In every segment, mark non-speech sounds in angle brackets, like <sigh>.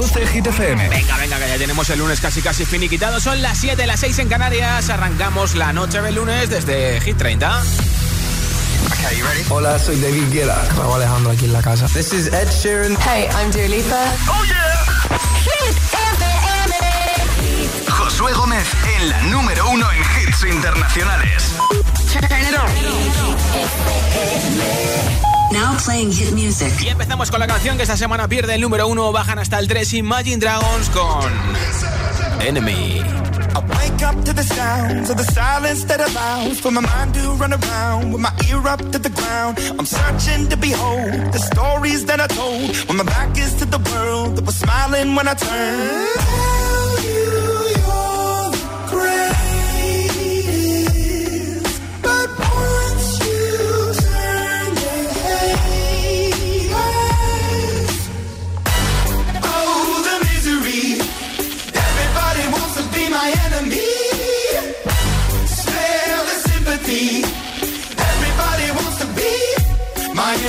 12, Hit FM. Venga, venga, que ya tenemos el lunes casi casi finiquitado. Son las 7, las 6 en Canarias. Arrancamos la noche del lunes desde Hit 30. Okay, you ready? Hola, soy David Guetta. Raúl Alejandro aquí en la casa. This is Ed Sheeran. Hey, I'm Dua Lipa. ¡Oh, yeah! Hit FM. Josué Gómez en la número uno en hits internacionales. Turn it on. Now playing hit music. Y empezamos con la canción que esta semana pierde el número uno. Bajan hasta el 3 Imagine Dragons con Enemy. I wake up to the sounds of the silence that allows for my mind to run around with my ear up to the ground. I'm searching to behold the stories that I told when my back is to the world that was smiling when I turned.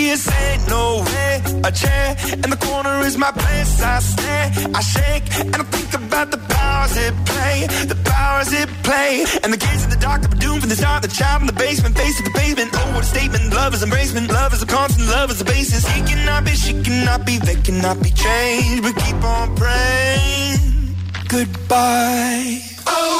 I'll never be a saint. No way. A chair in the corner is my place. I stare, I shake, and I think about the powers it play. The powers it play. And the gates of the dark were doomed from the start. The child in the basement, face to the pavement. Oh, what a statement. Love is embracement. Love is a constant. Love is a basis. He cannot be, she cannot be, they cannot be changed. But keep on praying. Goodbye. Oh,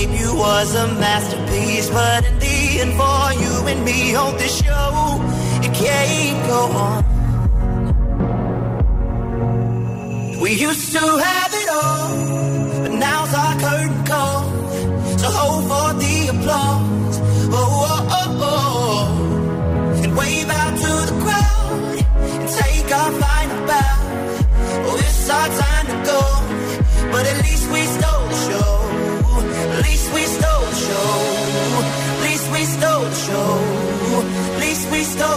Debut was a masterpiece, but in the end, for you and me on this show, it can't go on. We used to have it all, but now's our curtain call. So hold for the applause.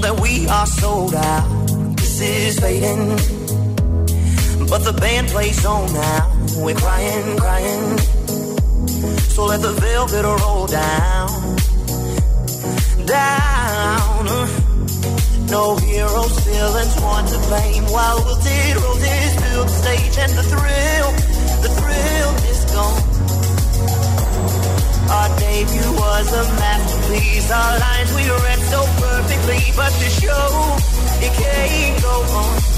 Know that we are sold out. This is fading. But the band plays on now. We're crying, crying. So let the velvet roll down. Down. No heroes, villains, one to blame. While wilted roses fill the stage and the thrill, the thrill is gone. Our debut was a masterpiece. Our lines we read so perfectly, but the show it can't go on.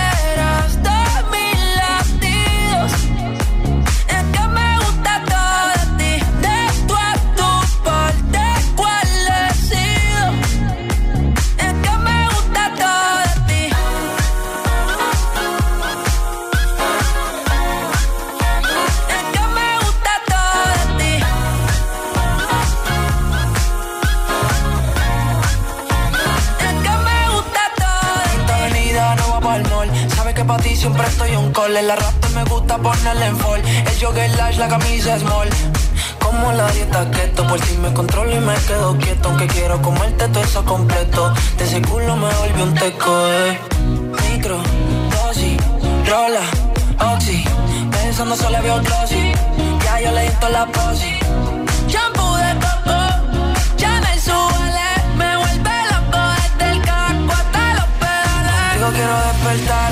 siempre estoy un call. El arrastre me gusta ponerle en fall. El jogger large, la camisa small. Como la dieta keto, por si me controlo y me quedo quieto. Aunque quiero comerte todo eso completo. De ese culo me volvió un teco, eh. Micro, dosis, rola, oxi. Pensando solo veo glossy. Ya yo le di la posi. Shampoo de coco, Chanel suele, me vuelve loco desde el caco hasta los pedales. Digo quiero despertar,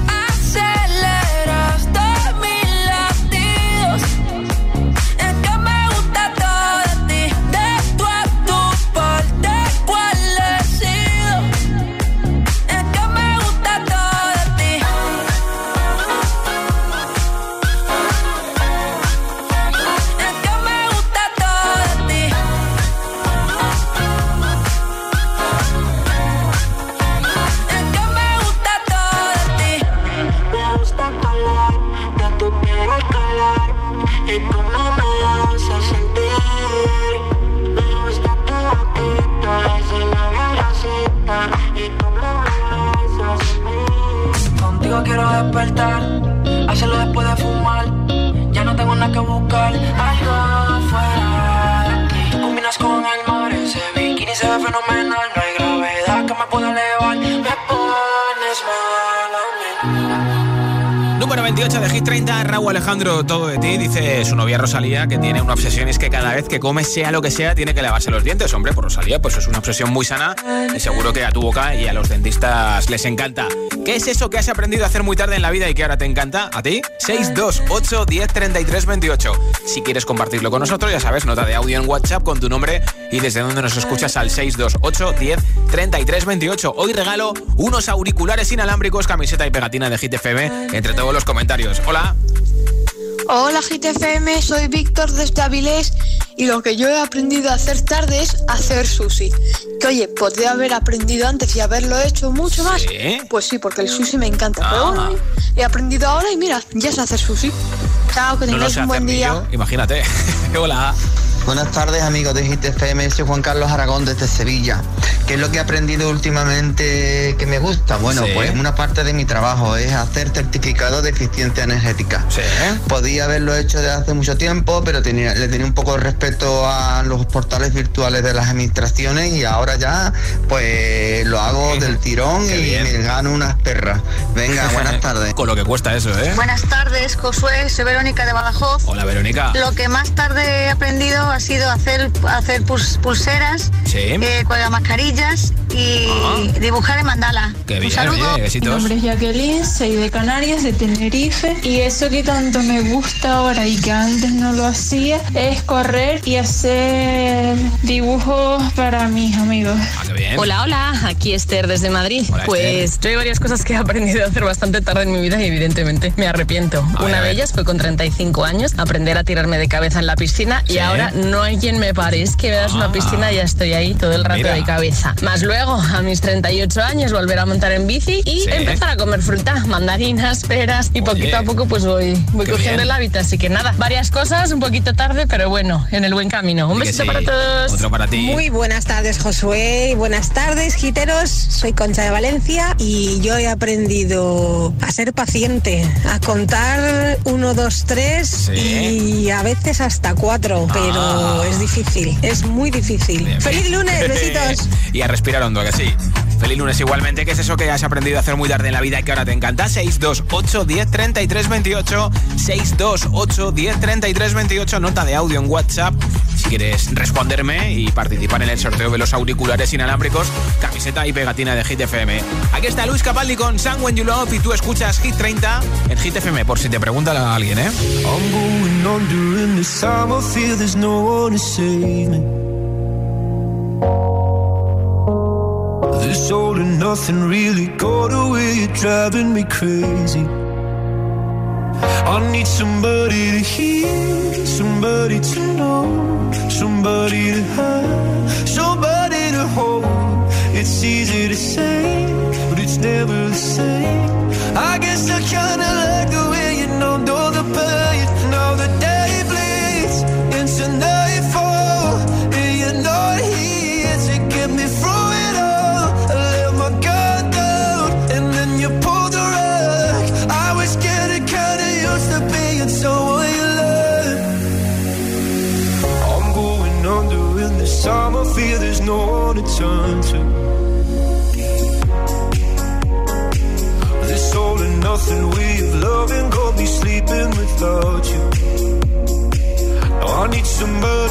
Dice su novia Rosalía que tiene una obsesión y es que cada vez que come, sea lo que sea, tiene que lavarse los dientes. Hombre, por Rosalía, pues es una obsesión muy sana y seguro que a tu boca y a los dentistas les encanta. ¿Qué es eso que has aprendido a hacer muy tarde en la vida y que ahora te encanta? ¿A ti? 628 10 33 28. Si quieres compartirlo con nosotros, ya sabes, nota de audio en WhatsApp con tu nombre y desde donde nos escuchas al 628 10 33 28. Hoy regalo unos auriculares inalámbricos, camiseta y pegatina de Hit FM entre todos los comentarios. Hola. Hola GTFM, soy Víctor desde Avilés y lo que yo he aprendido a hacer tarde es hacer sushi. Que oye, podría haber aprendido antes y haberlo hecho mucho más. Pues sí, porque el sushi me encanta. Pero Ah. bueno, he aprendido ahora y mira, ya sé hacer sushi. Chao, que tengáis un buen día. yo, imagínate. <laughs> Hola. Buenas tardes amigos de Hit FM, soy Juan Carlos Aragón desde Sevilla. ¿Qué es lo que he aprendido últimamente que me gusta? Bueno, Sí. pues una parte de mi trabajo es hacer certificado de eficiencia energética. Sí. Podía haberlo hecho desde hace mucho tiempo, pero tenía, le tenía un poco de respeto a los portales virtuales de las administraciones y ahora ya pues lo hago del tirón Qué y bien. me gano unas perras. Venga, buenas <laughs> tardes. Con lo que cuesta eso, ¿eh? Buenas tardes, Josué, soy Verónica de Badajoz. Hola, Verónica. Lo que más tarde he aprendido ha sido hacer, hacer pulseras, Sí. eh, mascarillas y Ah. dibujar en mandala. Qué bien, Un saludo. oye, Mi besitos. nombre es Jacqueline, soy de Canarias, de Tenerife, y eso que tanto me gusta ahora y que antes no lo hacía es correr y hacer dibujos para mis amigos. Ah, qué bien. Hola, hola, aquí Esther desde Madrid. Hola, pues yo hay varias cosas que he aprendido a hacer bastante tarde en mi vida y evidentemente me arrepiento. A Una de ellas fue con 35 años, aprender a tirarme de cabeza en la piscina Sí. y ahora no hay quien me pare. Es que me das Ah. una piscina y ya estoy ahí todo el rato Mira. de cabeza. Más luego, a mis 38 años, volver a montar en bici y Sí. empezar a comer fruta, mandarinas, peras y Oye. poquito a poco pues voy, voy cogiendo bien. el hábito. Así que nada, varias cosas, un poquito tarde, pero bueno, en el buen camino. Un besito sí. para todos. Otro para ti. Muy buenas tardes, Josué. Buenas tardes, giteros. Soy Concha de Valencia y yo he aprendido a ser paciente, a contar uno, dos, tres Sí. y a veces hasta cuatro, pero Ah. es difícil, es muy difícil. Bien, ¡Feliz bien. lunes! <laughs> Besitos. y a respirar que sí. Feliz lunes igualmente. ¿Qué es eso que has aprendido a hacer muy tarde en la vida y que ahora te encanta? 628 10 33 28. 628 10 33 28. Nota de audio en WhatsApp. Si quieres responderme y participar en el sorteo de los auriculares inalámbricos, camiseta y pegatina de Hit FM. Aquí está Luis Capaldi con Sang When You Love y tú escuchas Hit 30 en Hit FM, por si te pregunta a alguien, ¿eh? I'm going on This all and nothing really got away. You're driving me crazy. I need somebody to hear, somebody to know, somebody to have, you. I need somebody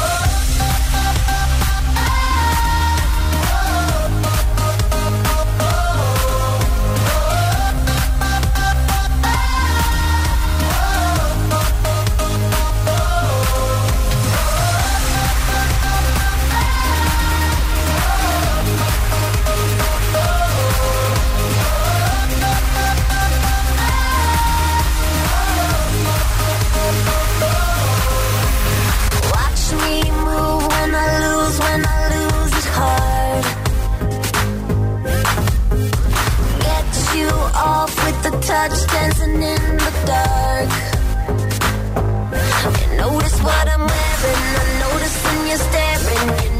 Touch, dancing in the dark. You notice what I'm wearing, I notice when you're staring.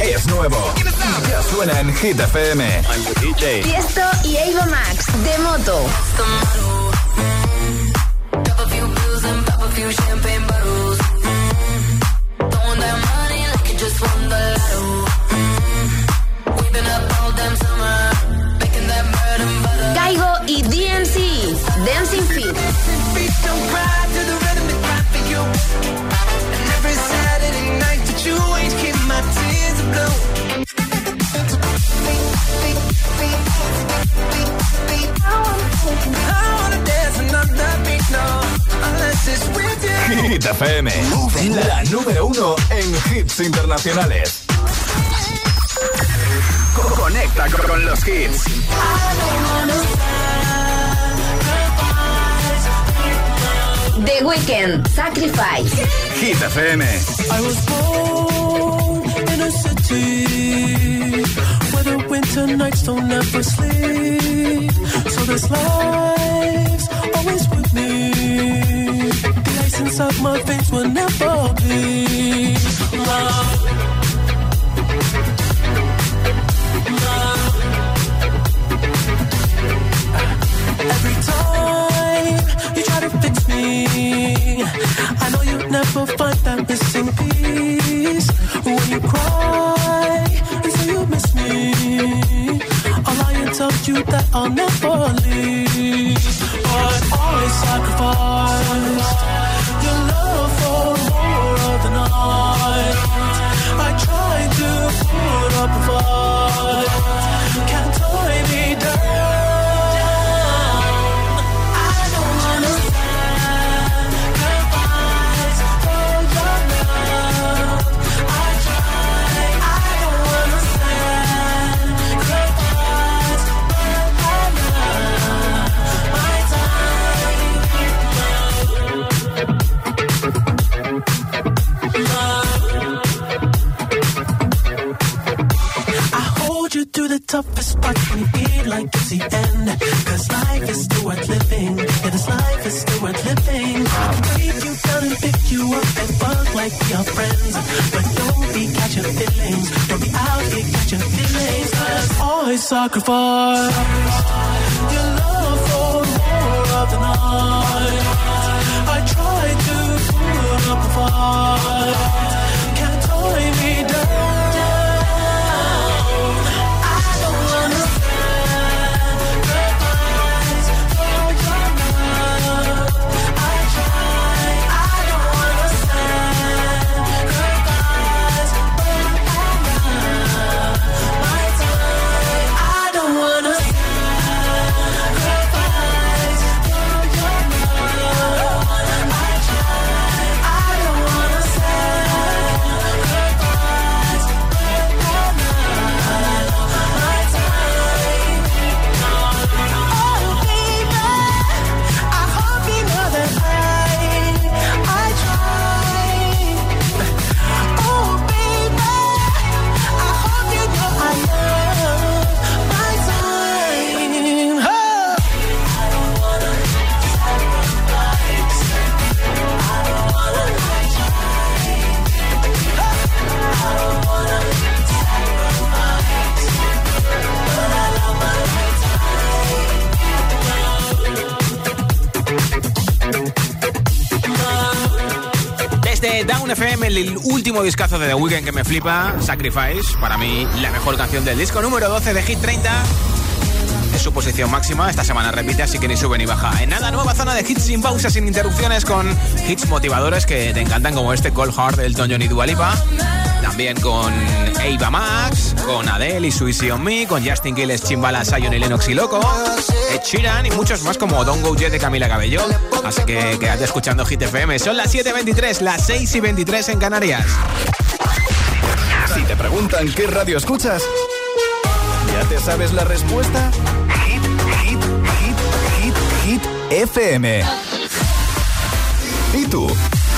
Es nuevo. Ya suena en Hit FM. DJ. Tiesto y Ava Max, de moto. Caigo y DNC, Dancing Feet. Hit FM. La número uno en hits internacionales. Co- Conecta con- los hits. The Weeknd, Sacrifice. Hit FM. I was born in a city where the winter nights don't ever sleep. So this life's inside my veins will never bleed. Love. Love. Every time you try to fix me, I know you'll never find that missing piece. When you cry and say you miss me, I'll lie and tell you that I'll never leave. up before always sacrifice FM, el último discazo de The Weeknd que me flipa, Sacrifice, para mí la mejor canción del disco número 12 de Hit 30. Es su posición máxima, esta semana repite, así que ni sube ni baja. En nada, nueva zona de hits sin pausas, sin interrupciones, con hits motivadores que te encantan, como este Cold Heart del John y Dua Lipa. También con Ava Max, con Adele y Suicide Me, con Justin Quiles, Chimbala, Sion y Lennox y Loco, Ed Sheeran y muchos más como Don't Go Jet de Camila Cabello. Así que quédate escuchando Hit FM. Son las 7.23, las 6 y 23 en Canarias. Si te preguntan qué radio escuchas, ¿ya te sabes la respuesta? Hit, hit, hit, hit, hit, FM. ¿Y tú?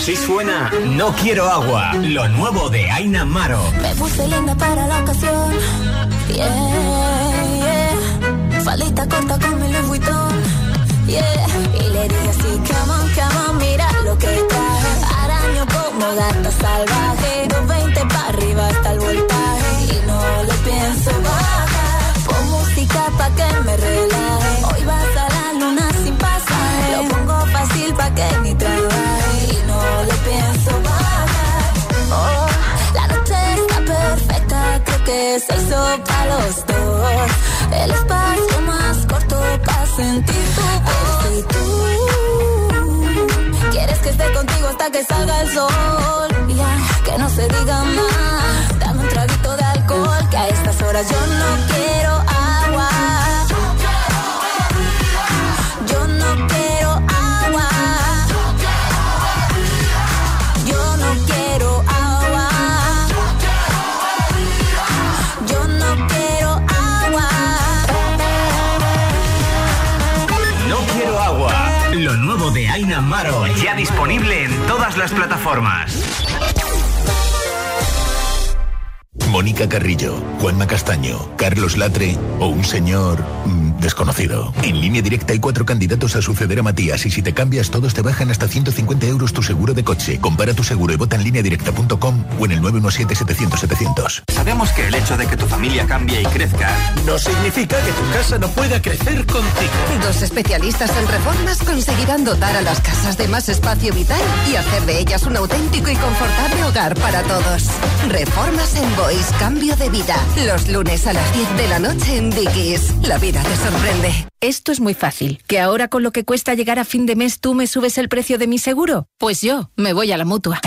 Si suena No Quiero Agua, lo nuevo de Aina Maro. Me puse linda para la ocasión. Yeah, yeah. Falita corta con mi Louis Vuitton. Yeah. Y le dije así, come on, come on, mira lo que traje. Araño como gata salvaje. 220 para arriba hasta el voltaje. Y no le pienso bajar. Pon música pa' que me relaje. Perfecta, creo que se hizo para los dos. El espacio más corto para sentir tu. Y tú quieres que esté contigo hasta que salga el sol. Ya, que no se diga más. Dame un traguito de alcohol, que a estas horas yo no quiero Ya disponible en todas las plataformas. Mónica Carrillo, Juanma Castaño, Carlos Latre o un señor mm, desconocido. En línea directa hay cuatro candidatos a suceder a Matías y si te cambias todos te bajan hasta 150 euros tu seguro de coche. Compara tu seguro y vota en línea directa.com o en el 917-700-700. Sabemos que el hecho de que tu familia cambie y crezca no significa que tu casa no pueda crecer contigo. Dos especialistas en reformas conseguirán dotar a las casas de más espacio vital y hacer de ellas un auténtico y confortable hogar para todos. Reformas en Boys, cambio de vida. Los lunes a las 10 de la noche en Dickies. La vida te sorprende. Esto es muy fácil. ¿Que ahora con lo que cuesta llegar a fin de mes tú me subes el precio de mi seguro? Pues yo me voy a la mutua.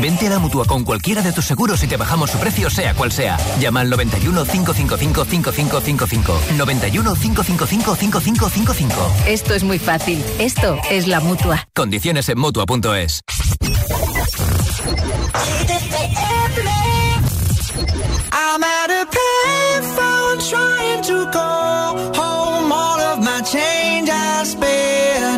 Vente a la mutua con cualquiera de tus seguros y te bajamos su precio, sea cual sea. Llama al 91 555 5555. 91 555 5555. Esto es muy fácil. Esto es la mutua. Condiciones en mutua.es. I'm at a payphone trying to call home. All of my change I spent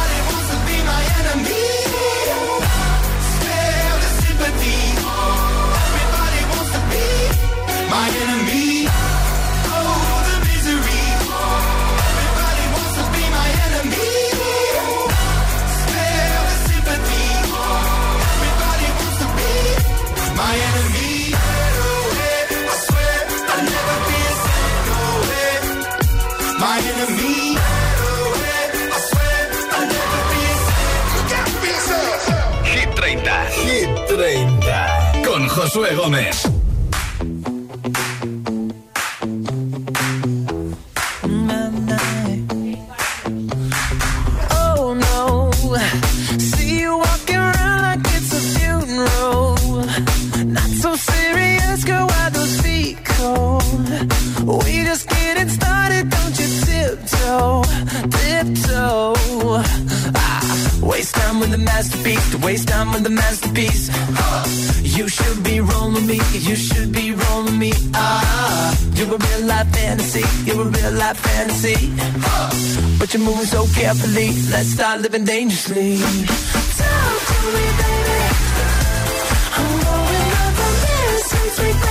waste time with the masterpiece, to waste time with the masterpiece. Huh. You should be rolling me, you should be rolling me. Ah, you're a real life fantasy, you're a real life fantasy. Huh. But you're moving so carefully, let's start living dangerously. Talk to me, baby. I'm going up this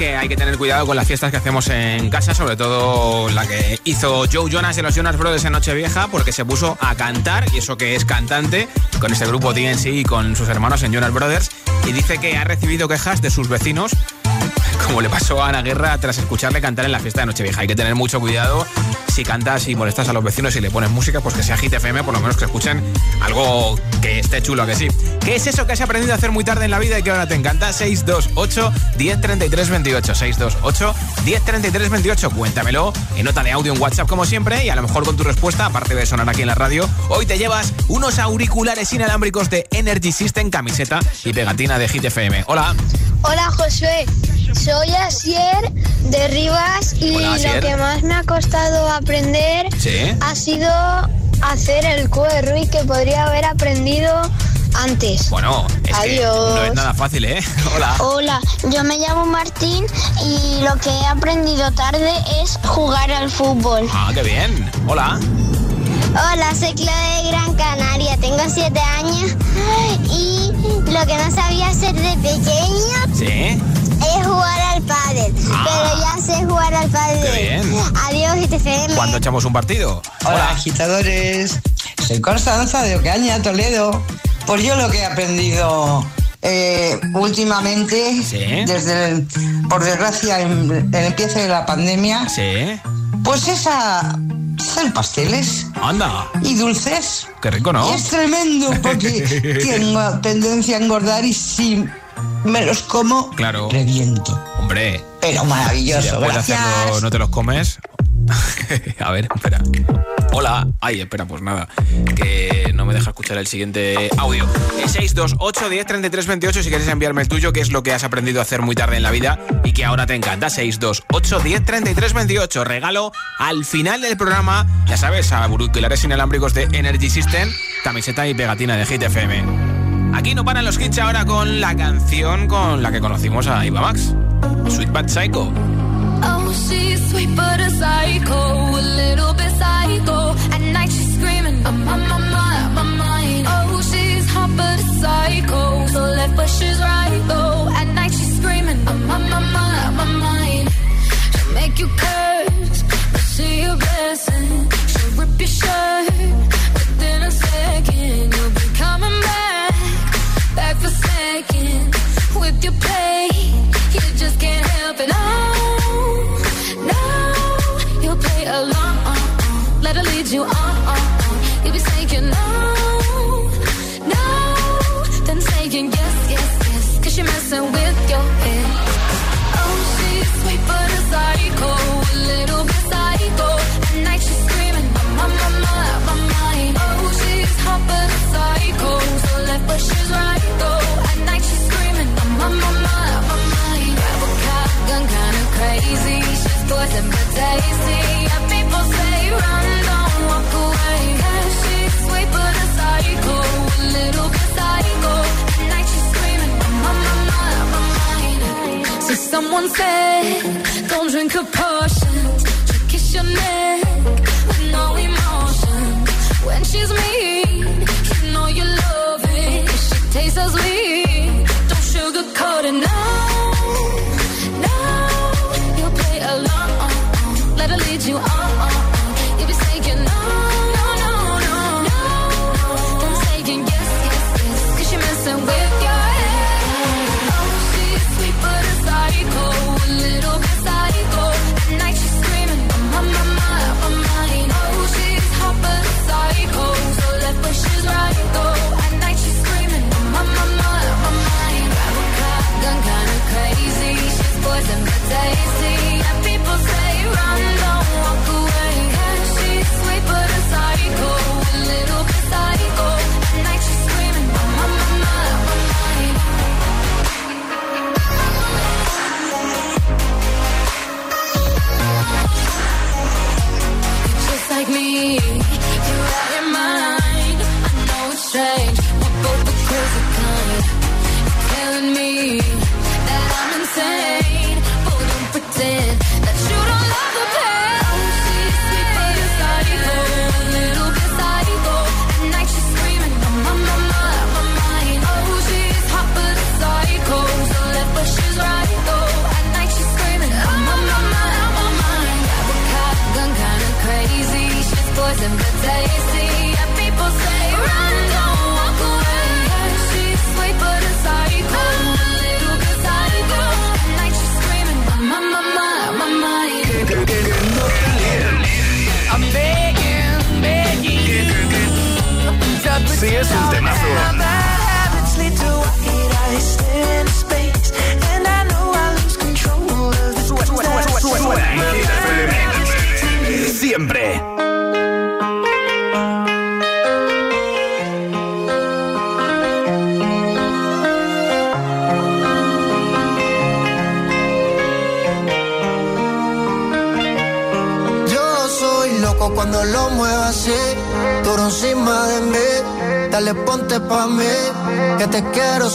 que hay que tener cuidado con las fiestas que hacemos en casa, sobre todo la que hizo Joe Jonas de los Jonas Brothers en Nochevieja, porque se puso a cantar, y eso que es cantante, con este grupo TNC y con sus hermanos en Jonas Brothers, y dice que ha recibido quejas de sus vecinos, <laughs> como le pasó a Ana Guerra tras escucharle cantar en la fiesta de Nochevieja. Hay que tener mucho cuidado si cantas y molestas a los vecinos y le pones música, pues que sea Hit FM, por lo menos que escuchen algo que esté chulo, que sí. ¿Qué es eso que has aprendido a hacer muy tarde en la vida y que ahora te encanta? 628 1033 28 628 1033 28 Cuéntamelo en nota de audio en WhatsApp como siempre y a lo mejor con tu respuesta, aparte de sonar aquí en la radio, hoy te llevas unos auriculares inalámbricos de Energy System, camiseta y pegatina de Hit FM. Hola. Hola Josué, soy Asier de Rivas y Hola, lo que más me ha costado aprender Sí. ha sido hacer el QR y que podría haber aprendido antes. Bueno, es que Adiós. no es nada fácil, ¿eh? <laughs> Hola. Hola, yo me llamo Martín y lo que he aprendido tarde es jugar al fútbol. Ah, qué bien. Hola. Hola, soy Chloe de Gran Canaria, tengo 7 años y lo que no sabía hacer de pequeño ¿Sí? Es jugar al pádel, pero ya sé jugar al pádel. Qué bien. Adiós, ITFM. ¿Cuándo echamos un partido? Hola, agitadores. Soy Constanza de Ocaña, Toledo. Pues yo lo que he aprendido eh, últimamente, desde, el- por desgracia, el, el empiece de la pandemia, Sí. pues es a hacer pasteles Anda. y dulces. Qué rico, ¿no? Y es tremendo porque <laughs> tengo tendencia a engordar y si me los como, Claro. reviento. Hombre. Pero maravilloso, Si después de gracias. hacerlo no te los comes. <laughs> A ver, espera. Hola. Ay, espera, pues nada. Que no me deja escuchar el siguiente audio. Es 628 10 33 28 si quieres enviarme el tuyo, que es lo que has aprendido a hacer muy tarde en la vida y que ahora te encanta. 628 10 33 28. Regalo al final del programa, ya sabes, a auriculares inalámbricos de Energy System, camiseta y pegatina de Hit FM. Aquí no paran los hits ahora con la canción con la que conocimos a Iba Max. Sweet Bad Psycho. Oh, she's sweet but a psycho, a little bit psycho. At night she's screaming, I'm on my mind, my mind. Oh, she's hot but a psycho, so left but she's right though. At night she's screaming, I'm on my mind, my mind. She'll make you curse, but she a blessing. She'll rip your shirt With your play,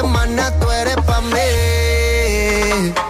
De semana tú eres pa' mí.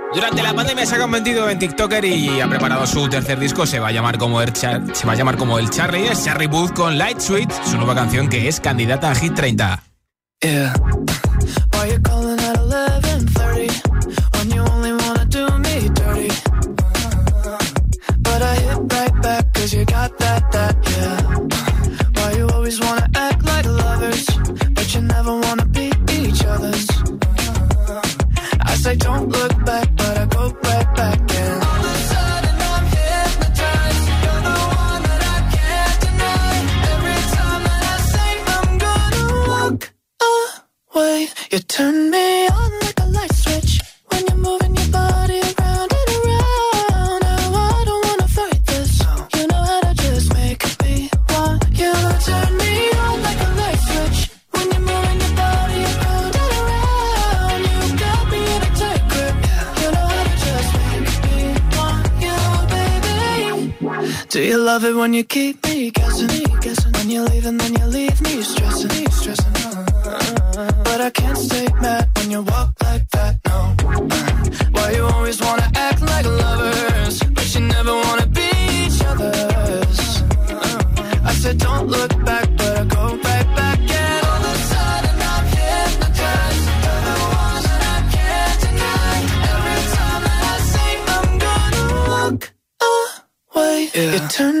Durante la pandemia se ha convertido en TikToker y ha preparado su tercer disco. Se va a llamar como el, se va a llamar como el Charlie. Es Charlie Booth con Light Sweet, su nueva canción que es candidata a Hit 30. switch Turn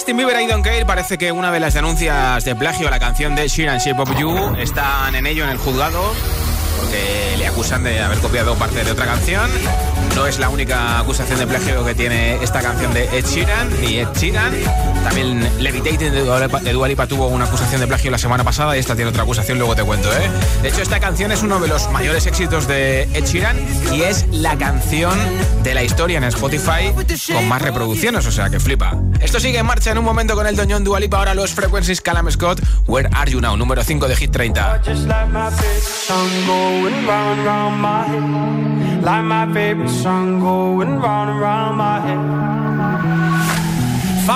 Justin Bieber y Don't Care parece que una de las denuncias de plagio a la canción de Sheeran Shape of You están en ello en el juzgado porque le acusan de haber copiado parte de otra canción. No es la única acusación de plagio que tiene esta canción de Ed Sheeran y Ed Sheeran. También Levitating de Dua Lipa- de Dua Lipa tuvo una acusación de plagio la semana pasada y esta tiene otra acusación, luego te cuento, ¿eh? De hecho, esta canción es uno de los mayores éxitos de Ed Sheeran y es la canción de la historia en Spotify con más reproducciones, o sea que flipa. Esto sigue en marcha en un momento con el Doñón Dua Lipa, ahora los Frequencies Calam Scott, Where Are You Now, número 5 de Hit 30.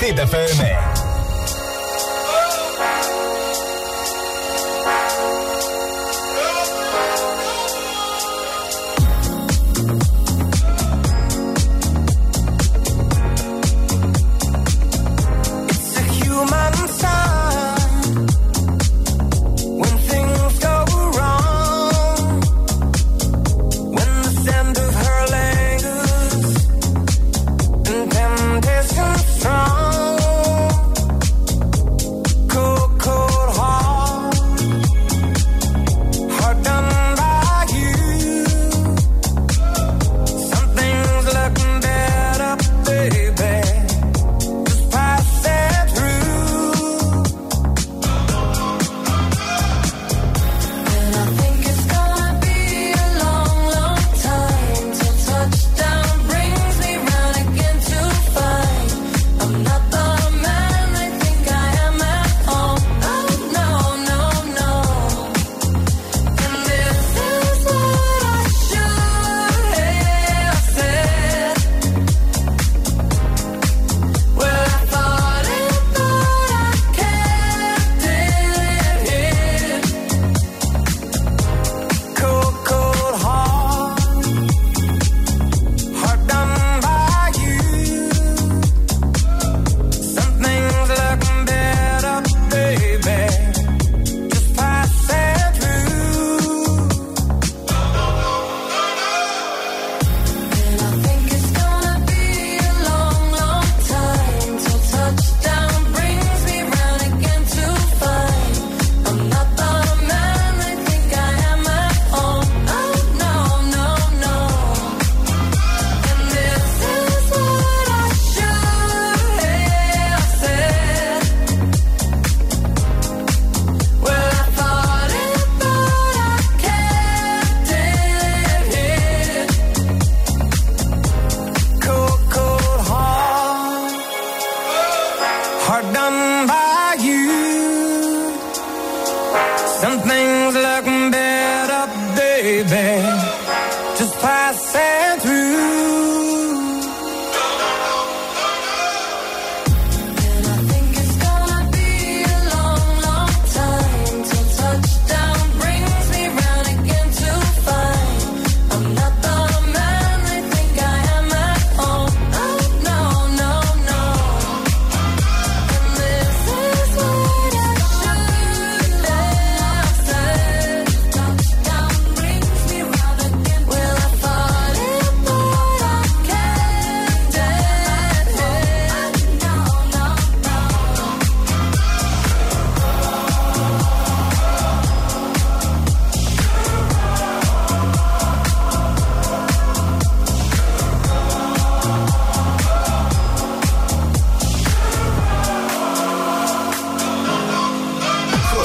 Hit FM.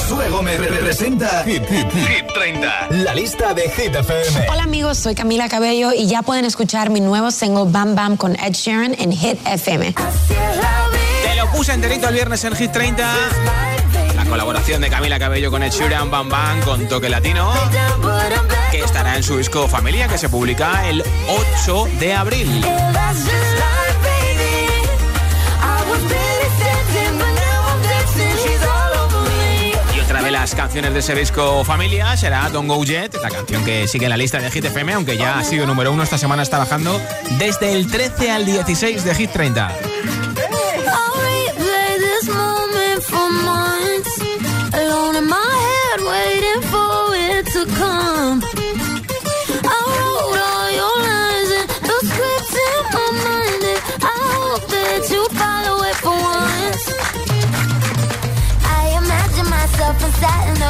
Gómez representa Hit, Hit, Hit 30, la lista de Hit FM. Hola amigos, soy Camila Cabello y ya pueden escuchar mi nuevo single Bam Bam con Ed Sheeran en Hit FM. Te lo puse enterito el viernes en Hit 30. La colaboración de Camila Cabello con Ed Sheeran, Bam Bam con toque latino, que estará en su disco Familia que se publica el 8 de abril. Canciones de ese disco Familia será Don't Go Jet, la canción que sigue en la lista de Hit FM, aunque ya ha sido número uno esta semana, está bajando desde el 13 al 16 de Hit 30.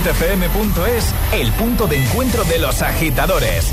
hitfm.es, el punto de encuentro de los agitadores.